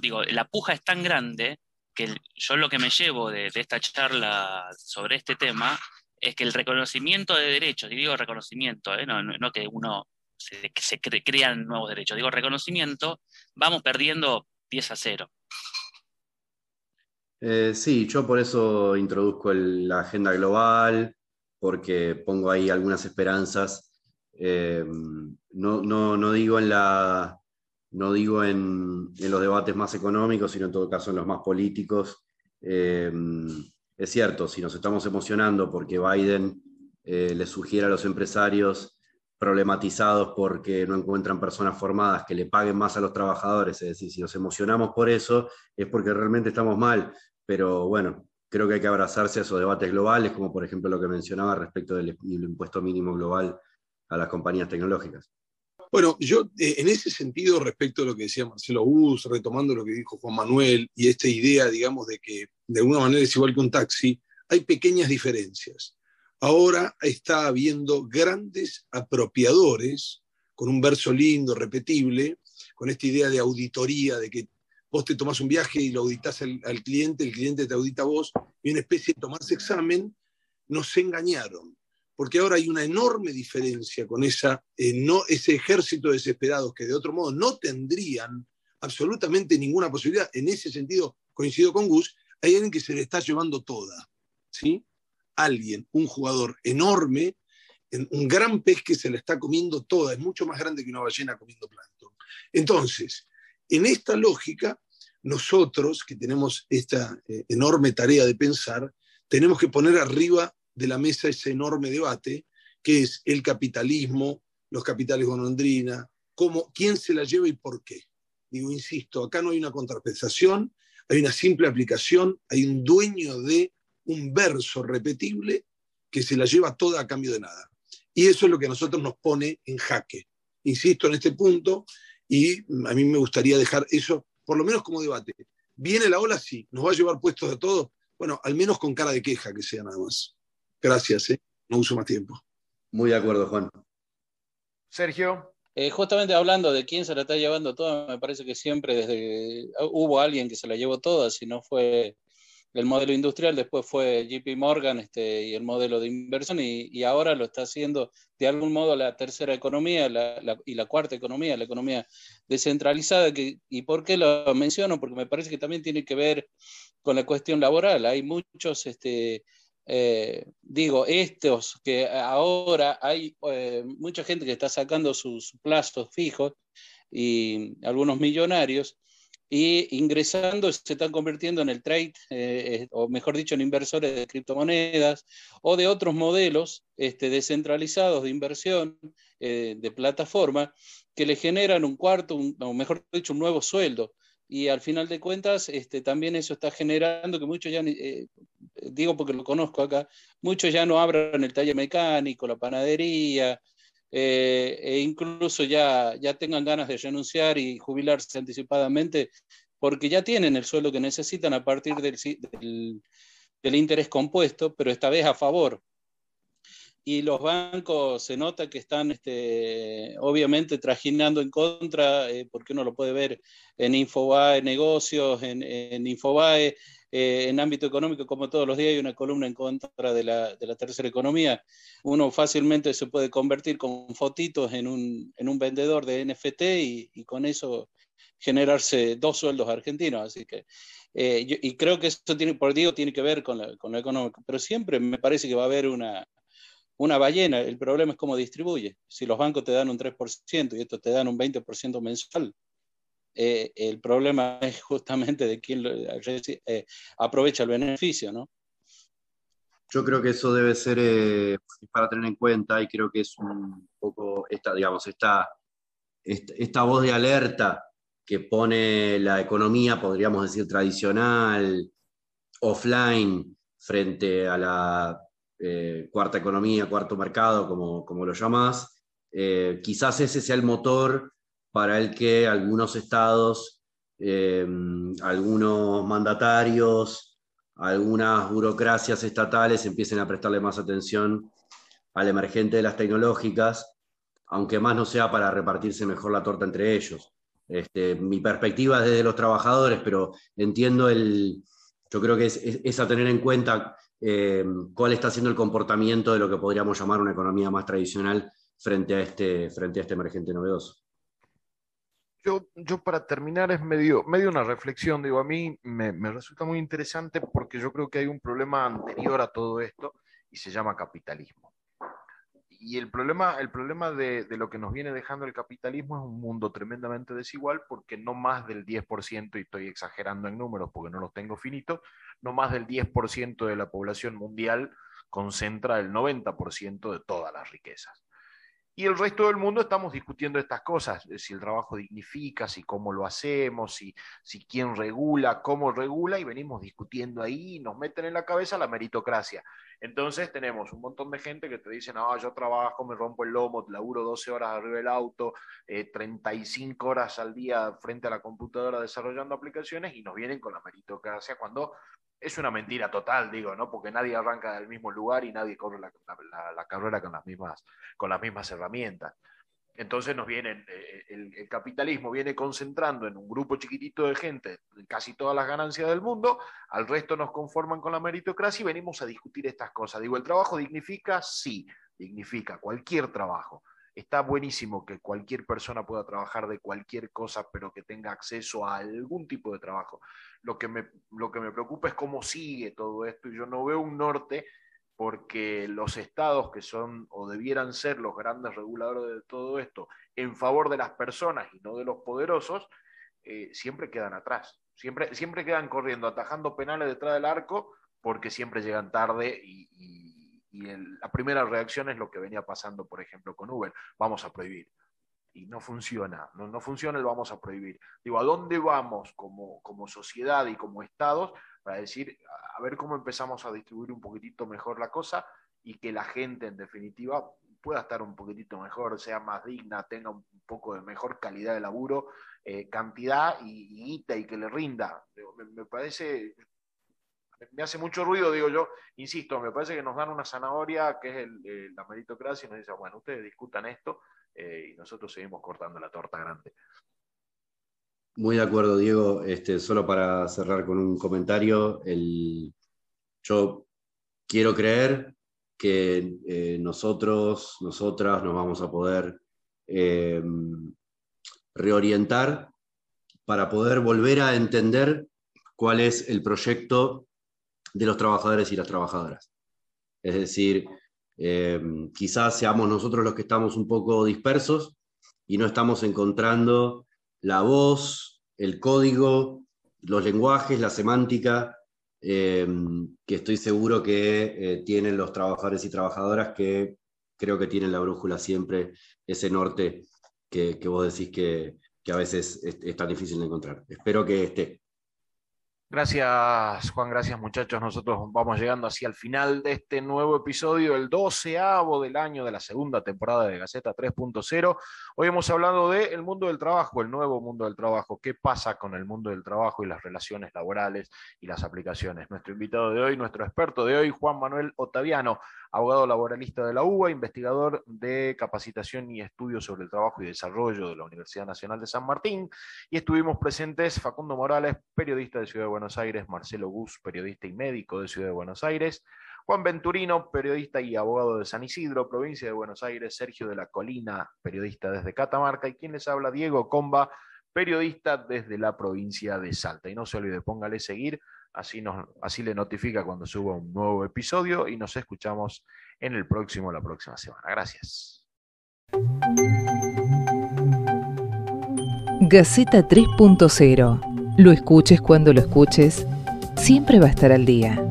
digo, la puja es tan grande que yo lo que me llevo de, esta charla sobre este tema es que el reconocimiento de derechos, y digo reconocimiento, eh, no, que uno se, que crean nuevos derechos, digo reconocimiento, vamos perdiendo 10 a 0. Eh, sí, yo por eso introduzco la agenda global, porque pongo ahí algunas esperanzas. Eh, no, digo en la. No digo en, los debates más económicos, sino en todo caso en los más políticos. Eh, es cierto, si nos estamos emocionando porque Biden le sugiere a los empresarios problematizados porque no encuentran personas formadas que le paguen más a los trabajadores, es decir, si nos emocionamos por eso es porque realmente estamos mal, pero bueno, creo que hay que abrazarse a esos debates globales, como por ejemplo lo que mencionaba respecto del, impuesto mínimo global a las compañías tecnológicas. Bueno, yo eh, en ese sentido, respecto a lo que decía Marcelo Bus, retomando lo que dijo Juan Manuel y esta idea, digamos, de que de alguna manera es igual que un taxi, hay pequeñas diferencias. Ahora está habiendo grandes apropiadores, con un verso lindo, repetible, con esta idea de auditoría, de que vos te tomás un viaje y lo auditas al, cliente, el cliente te audita a vos, y una especie de tomarse examen, nos engañaron. Porque ahora hay una enorme diferencia con esa, eh, no, ese ejército de desesperados que de otro modo no tendrían absolutamente ninguna posibilidad. En ese sentido, coincido con Gus, hay alguien que se le está llevando toda. ¿sí? Alguien, un jugador enorme, un gran pez que se le está comiendo toda, es mucho más grande que una ballena comiendo plancton. Entonces, en esta lógica, nosotros, que tenemos esta eh, enorme tarea de pensar, tenemos que poner arriba de la mesa ese enorme debate, que es el capitalismo, los capitales golondrina, cómo, quién se la lleva y por qué. Digo, insisto, acá no hay una contraprestación, hay una simple aplicación, hay un dueño de un verso repetible que se la lleva toda a cambio de nada. Y eso es lo que a nosotros nos pone en jaque. Insisto en este punto, y a mí me gustaría dejar eso, por lo menos como debate. ¿Viene la ola? Sí. ¿Nos va a llevar puestos de todo? Bueno, al menos con cara de queja que sea nada más. Gracias, ¿eh? no uso más tiempo. Muy de acuerdo, Juan. Sergio. Eh, justamente hablando de quién se la está llevando toda, me parece que siempre desde hubo alguien que se la llevó toda, si no fue el modelo industrial, después fue JP Morgan este, y el modelo de inversión, y, ahora lo está haciendo de algún modo la tercera economía y la cuarta economía, la economía descentralizada. Que, ¿Y por qué lo menciono? Porque me parece que también tiene que ver con la cuestión laboral. Hay muchos, este, eh, digo, estos que ahora hay eh, mucha gente que está sacando sus plazos fijos y algunos millonarios y ingresando se están convirtiendo en el trade, eh, o mejor dicho, en inversores de criptomonedas o de otros modelos este, descentralizados de inversión de plataforma que le generan un cuarto, o mejor dicho, un nuevo sueldo. Y al final de cuentas, este, también eso está generando que muchos ya, digo porque lo conozco acá, muchos ya no abran el taller mecánico, la panadería, eh, e incluso ya, ya tengan ganas de renunciar y jubilarse anticipadamente, porque ya tienen el sueldo que necesitan a partir del, del, interés compuesto, pero esta vez a favor. Y los bancos se nota que están este, obviamente trajinando en contra, eh, porque uno lo puede ver en Infobae Negocios, en, en Infobae, eh, en ámbito económico, como todos los días hay una columna en contra de la, de la tercera economía. Uno fácilmente se puede convertir con fotitos en un, en un vendedor de NFT y, y, con eso generarse dos sueldos argentinos. Así que, eh, y creo que eso tiene, por digo, tiene que ver con, la, con lo económico, pero siempre me parece que va a haber una, una ballena. El problema es cómo distribuye. Si los bancos te dan un 3% y estos te dan un 20% mensual, eh, el problema es justamente de quién eh, aprovecha el beneficio, ¿no? Yo creo que eso debe ser eh, para tener en cuenta y creo que es un poco esta, digamos, esta, esta, voz de alerta que pone la economía, podríamos decir, tradicional, offline, frente a la cuarta economía, cuarto mercado, como, como lo llamás, eh, quizás ese sea el motor para el que algunos estados, eh, algunos mandatarios, algunas burocracias estatales empiecen a prestarle más atención al emergente de las tecnológicas, aunque más no sea para repartirse mejor la torta entre ellos. Este, mi perspectiva es desde los trabajadores, pero entiendo el, yo creo que es, a tener en cuenta eh, cuál está siendo el comportamiento de lo que podríamos llamar una economía más tradicional frente a este, frente a este emergente novedoso. Yo, yo para terminar es medio, medio una reflexión, digo, a mí me, me resulta muy interesante porque yo creo que hay un problema anterior a todo esto y se llama capitalismo y el problema, el problema de, lo que nos viene dejando el capitalismo es un mundo tremendamente desigual porque no más del 10%, y estoy exagerando en números porque no los tengo finitos, no más del 10% de la población mundial concentra el 90% de todas las riquezas. Y el resto del mundo estamos discutiendo estas cosas, si el trabajo dignifica, si cómo lo hacemos, si, si quién regula, cómo regula, y venimos discutiendo ahí y nos meten en la cabeza la meritocracia. Entonces tenemos un montón de gente que te dice, no, yo trabajo, me rompo el lomo, laburo 12 horas arriba del auto, 35 eh, horas al día frente a la computadora desarrollando aplicaciones y nos vienen con la meritocracia cuando es una mentira total, digo, ¿no? Porque nadie arranca del mismo lugar y nadie corre la, la carrera con las, mismas, con las mismas herramientas. Entonces nos viene, eh, el, capitalismo viene concentrando en un grupo chiquitito de gente casi todas las ganancias del mundo, al resto nos conforman con la meritocracia y venimos a discutir estas cosas. Digo, ¿el trabajo dignifica? Sí, dignifica cualquier trabajo. Está buenísimo que cualquier persona pueda trabajar de cualquier cosa, pero que tenga acceso a algún tipo de trabajo. Lo que me, lo que me preocupa es cómo sigue todo esto y yo no veo un norte porque los estados que son o debieran ser los grandes reguladores de todo esto en favor de las personas y no de los poderosos, eh, siempre quedan atrás, siempre, siempre quedan corriendo, atajando penales detrás del arco porque siempre llegan tarde y, la primera reacción es lo que venía pasando, por ejemplo, con Uber, vamos a prohibir. Y no funciona, no, no funciona el vamos a prohibir. Digo, ¿a dónde vamos como, como sociedad y como estados para decir, a ver cómo empezamos a distribuir un poquitito mejor la cosa y que la gente, en definitiva, pueda estar un poquitito mejor, sea más digna, tenga un poco de mejor calidad de laburo, eh, cantidad y, y, y que le rinda. Me, parece, me hace mucho ruido, digo yo, insisto, me parece que nos dan una zanahoria que es el, la meritocracia y nos dicen, bueno, ustedes discutan esto eh, y nosotros seguimos cortando la torta grande. Muy de acuerdo, Diego. Este, solo para cerrar con un comentario, yo quiero creer que eh, nosotros, nosotras nos vamos a poder eh, reorientar para poder volver a entender cuál es el proyecto de los trabajadores y las trabajadoras. Es decir, eh, quizás seamos nosotros los que estamos un poco dispersos y no estamos encontrando la voz, el código, los lenguajes, la semántica, eh, que estoy seguro que eh, tienen los trabajadores y trabajadoras que creo que tienen la brújula siempre, ese norte que, vos decís que, a veces es tan difícil de encontrar. Espero que esté. Gracias, Juan, gracias muchachos. Nosotros vamos llegando así al final de este nuevo episodio, el doceavo del año de la segunda temporada de Gaceta 3.0. Hoy hemos hablado del el mundo del trabajo, el nuevo mundo del trabajo, qué pasa con el mundo del trabajo y las relaciones laborales y las aplicaciones. Nuestro invitado de hoy, nuestro experto de hoy, Juan Manuel Otaviano, abogado laboralista de la UBA, investigador de capacitación y estudios sobre el trabajo y desarrollo de la Universidad Nacional de San Martín. Y estuvimos presentes Facundo Morales, periodista de Ciudad de Buenos Aires, Marcelo Gus, periodista y médico de Ciudad de Buenos Aires, Juan Venturino, periodista y abogado de San Isidro, provincia de Buenos Aires, Sergio de la Colina, periodista desde Catamarca, y quien les habla, Diego Comba, periodista desde la provincia de Salta. Y no se olvide, póngale seguir Así, nos, así le notifica cuando suba un nuevo episodio y nos escuchamos en el próximo, la próxima semana. Gracias. Gaceta 3.0. Lo escuches cuando lo escuches, siempre va a estar al día.